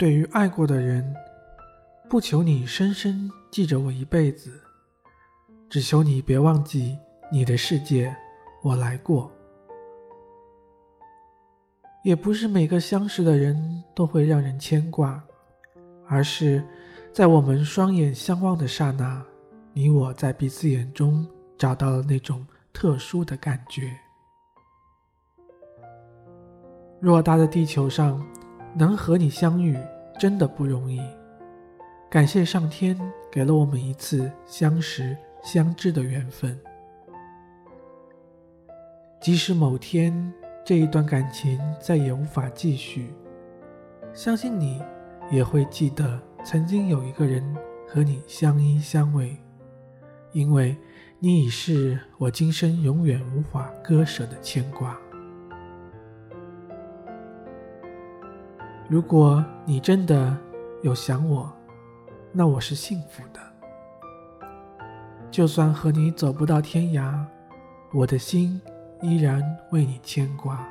对于爱过的人，不求你深深记着我一辈子，只求你别忘记你的世界，我来过。也不是每个相识的人都会让人牵挂，而是在我们双眼相望的刹那，你我在彼此眼中找到了那种特殊的感觉。偌大的地球上，能和你相遇真的不容易。感谢上天给了我们一次相识相知的缘分。即使某天这一段感情再也无法继续，相信你也会记得曾经有一个人和你相依相偎，因为你已是我今生永远无法割舍的牵挂。如果你真的有想我，那我是幸福的。就算和你走不到天涯，我的心依然为你牵挂。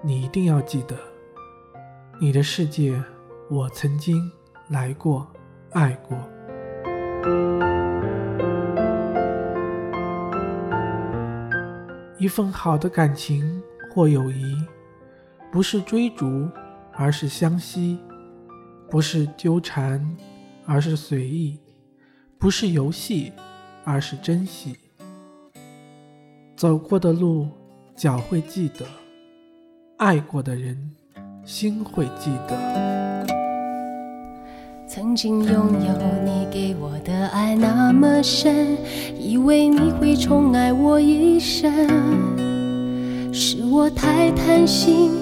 你一定要记得，你的世界我曾经来过，爱过。一份好的感情或友谊。不是追逐，而是相惜；不是纠缠，而是随意；不是游戏，而是珍惜。走过的路，脚会记得；爱过的人，心会记得。曾经拥有你给我的爱那么深，以为你会宠爱我一生，是我太贪心。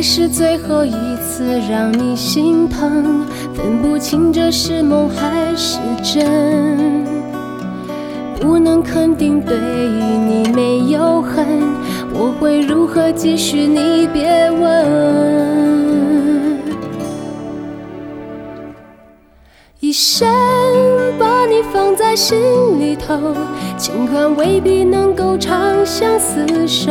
该是最后一次让你心疼，分不清这是梦还是真。不能肯定对你没有恨，我会如何继续？你别问。一生把你放在心里头，尽管未必能够长相厮守。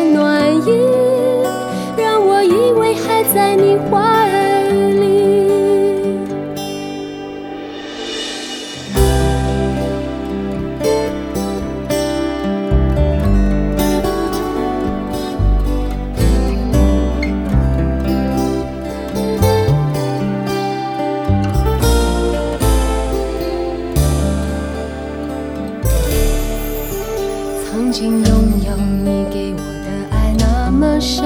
曾经拥有你给我的爱那么深，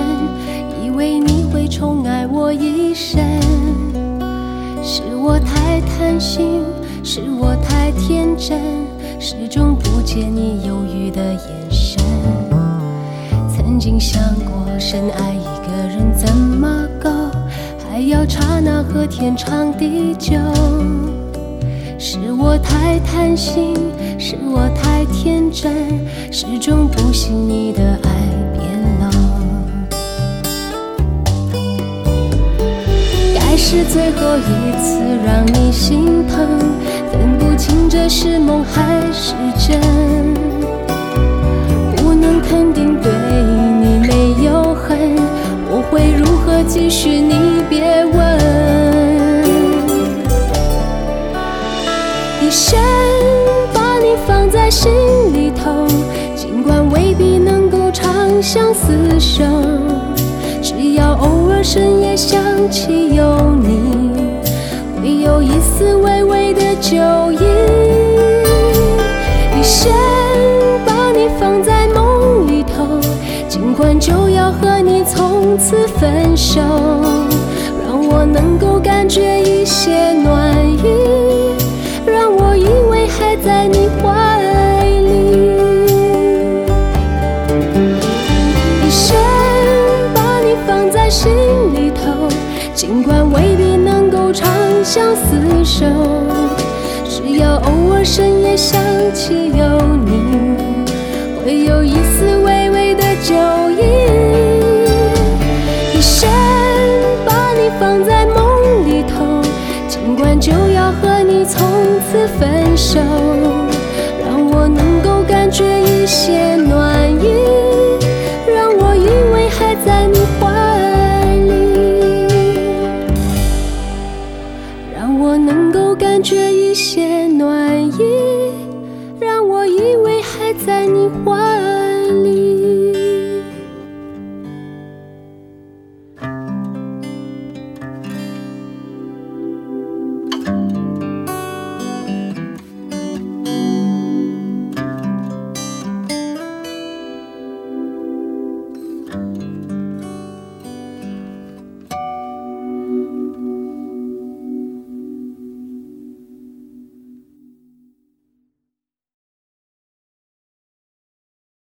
以为你会宠爱我一生。是我太贪心，是我太天真，始终不见你犹豫的眼神。曾经想过深爱一个人怎么够，还要刹那和天长地久。是我太贪心，是我太天真，始终不信你的爱变冷。该是最后一次让你心疼。分不清这是梦还是真，一生把你放在心里头，尽管未必能够长相厮守，只要偶尔深夜想起有你。会有一丝微微的酒意，一生把你放在梦里头，尽管就要和你。从此分手，让我能够感觉一些暖意，尽管未必能够长相厮守，只要偶尔深夜想起有你，会有一丝微微的酒意。一生把你放在梦里头，尽管就要和你从此分手，让我能够感觉一些暖能够感觉一些暖意，让我以为还在你怀。